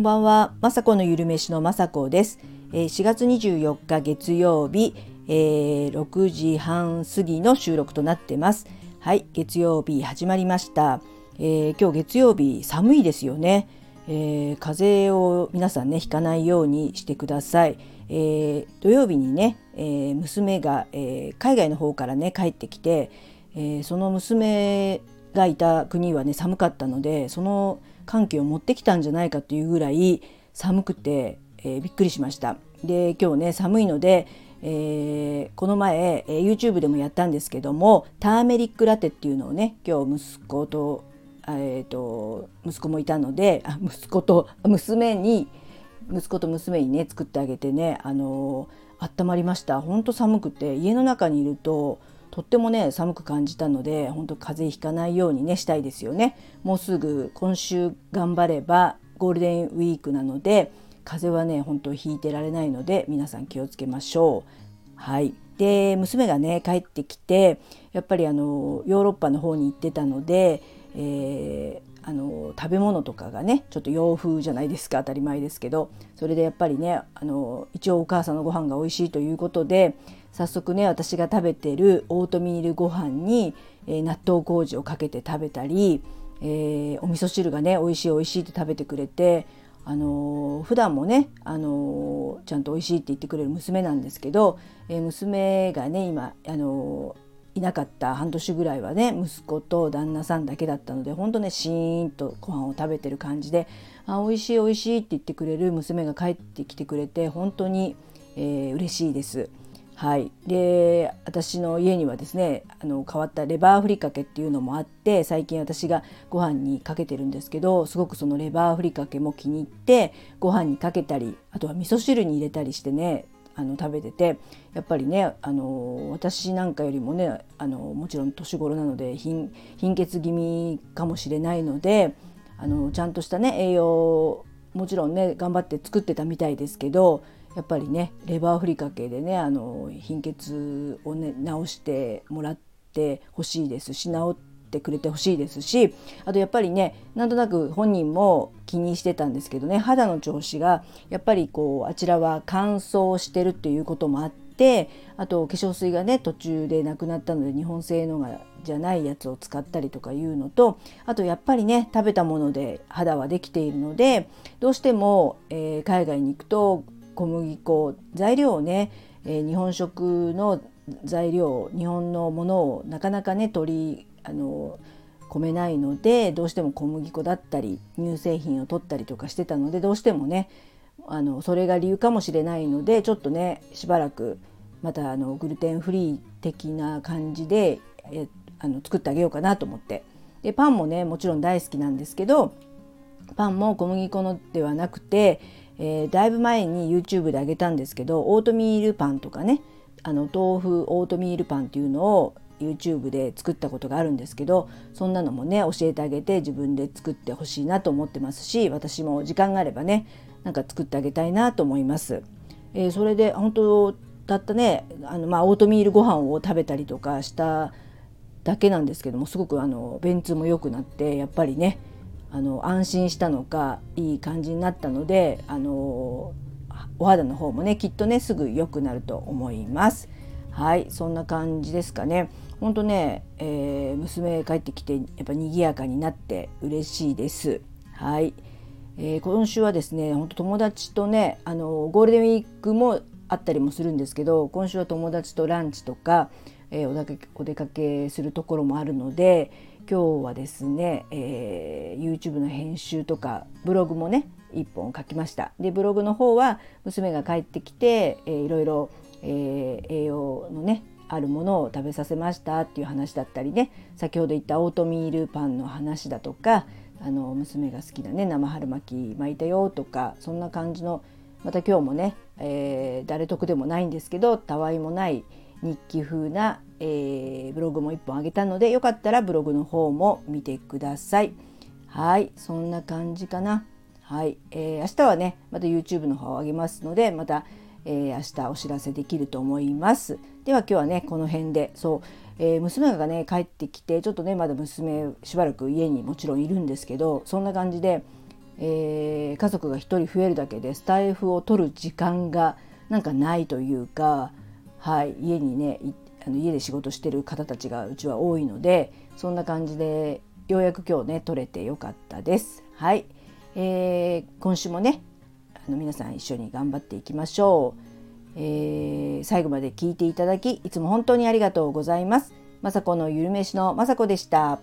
んばんは、まさこのゆるめしのまさこです。えー、4月24日月曜日、えー、6時半過ぎの収録となってます。はい、月曜日始まりました。えー、今日月曜日寒いですよね。えー、風邪を皆さんねひかないようにしてください。えー、土曜日にね、えー、娘が、え海外の方からね帰ってきて、えその娘がいた国はね寒かったのでその寒気を持ってきたんじゃないかというぐらい寒くて、えー、びっくりしました。で今日ね寒いので、えー、この前、えー、YouTube でもやったんですけどもターメリックラテっていうのをね今日息子と,、えーと、息子もいたのであ息子と娘に息子と娘にね作ってあげてねあのー、温まりましたほんと寒くて家の中にいるととってもね寒く感じたので本当風邪ひかないようにねしたいですよね。もうすぐ今週頑張ればゴールデンウィークなので風邪はね本当ひいてられないので皆さん気をつけましょう。はい。で娘がね帰ってきてやっぱりあのヨーロッパの方に行ってたので、えー、あの食べ物とかがねちょっと洋風じゃないですか当たり前ですけどそれでやっぱりねあの一応お母さんのご飯が美味しいということで早速ね私が食べてるオートミールご飯に、えー、納豆麹をかけて食べたり、えー、お味噌汁がね美味しい美味しいって食べてくれてあのー、普段もね、あのー、ちゃんと美味しいって言ってくれる娘なんですけど、えー、娘がね今、あのいなかった半年ぐらいはね息子と旦那さんだけだったのでほんとねシーンとご飯を食べてる感じで「あ美味しい美味しい」って言ってくれる娘が帰ってきてくれて本当に、えー、嬉しいです。はい、で私の家にはですねあの変わったレバーふりかけっていうのもあって最近私がご飯にかけてるんですけどすごくそのレバーふりかけも気に入ってご飯にかけたりあとは味噌汁に入れたりしてねあの食べててやっぱりねあの私なんかよりもねあのもちろん年頃なので貧血気味かもしれないのであのちゃんとしたね栄養もちろんね頑張って作ってたみたいですけどやっぱりねレバーふりかけでねあの貧血をね治してもらってほしいですし治ってくれてほしいですしあとやっぱりねなんとなく本人も気にしてたんですけどね肌の調子がやっぱりこうあちらは乾燥してるっていうこともあってあと化粧水がね途中でなくなったので日本製のがじゃないやつを使ったりとかいうのとあとやっぱりね食べたもので肌はできているのでどうしても、えー、海外に行くと小麦粉材料をね、えー、日本食の材料日本のものをなかなかね取りあの込めないのでどうしても小麦粉だったり乳製品を取ったりとかしてたのでどうしてもねあのそれが理由かもしれないのでちょっとねしばらくまたあのグルテンフリー的な感じでえあの作ってあげようかなと思って。でパンもねもちろん大好きなんですけどパンも小麦粉のではなくてえー、だいぶ前に YouTube であげたんですけどオートミールパンとかねあの豆腐オートミールパンっていうのを YouTube で作ったことがあるんですけどそんなのもね教えてあげて自分で作ってほしいなと思ってますし私も時間があればねなんか作ってあげたいなと思います。えー、それで本当たったねあの、まあ、オートミールご飯を食べたりとかしただけなんですけどもすごくあの便通も良くなってやっぱりねあの安心したのかいい感じになったのであのお肌の方もねきっとねすぐ良くなると思います。はいそんな感じですかね。ほんとね、えー、娘帰ってきてやっぱ賑やかになって嬉しいです。はい、えー、今週はですね本当友達とねあのゴールデンウィークもあったりもするんですけど今週は友達とランチとか、えー、お出かけするところもあるので今日はですね、えー、YouTube の編集とかブログもね1本書きましたでブログの方は娘が帰ってきて、えー、いろいろ、えー、栄養のねあるものを食べさせましたっていう話だったりね先ほど言ったオートミールパンの話だとかあの娘が好きなね生春巻き巻いたよとかそんな感じのまた今日もね、えー、誰得でもないんですけどたわいもない日記風な、えー、ブログも1本あげたのでよかったらブログの方も見てください。はいそんな感じかな。はい、えー、明日はねまた YouTube の方を上げますのでまた、えー、明日お知らせできると思います。では今日はねこの辺でそう、えー、娘がね帰ってきてちょっとねまだ娘しばらく家にもちろんいるんですけどそんな感じで、えー、家族が1人増えるだけでスタイフを取る時間がなんかないというか、はい、家にねあの家で仕事してる方たちがうちは多いのでそんな感じでようやく今日ね取れてよかったです。はい、えー、今週もねあの皆さん一緒に頑張っていきましょう、えー、最後まで聞いていただきいつも本当にありがとうございます。まさこのゆるめしのまさこでした。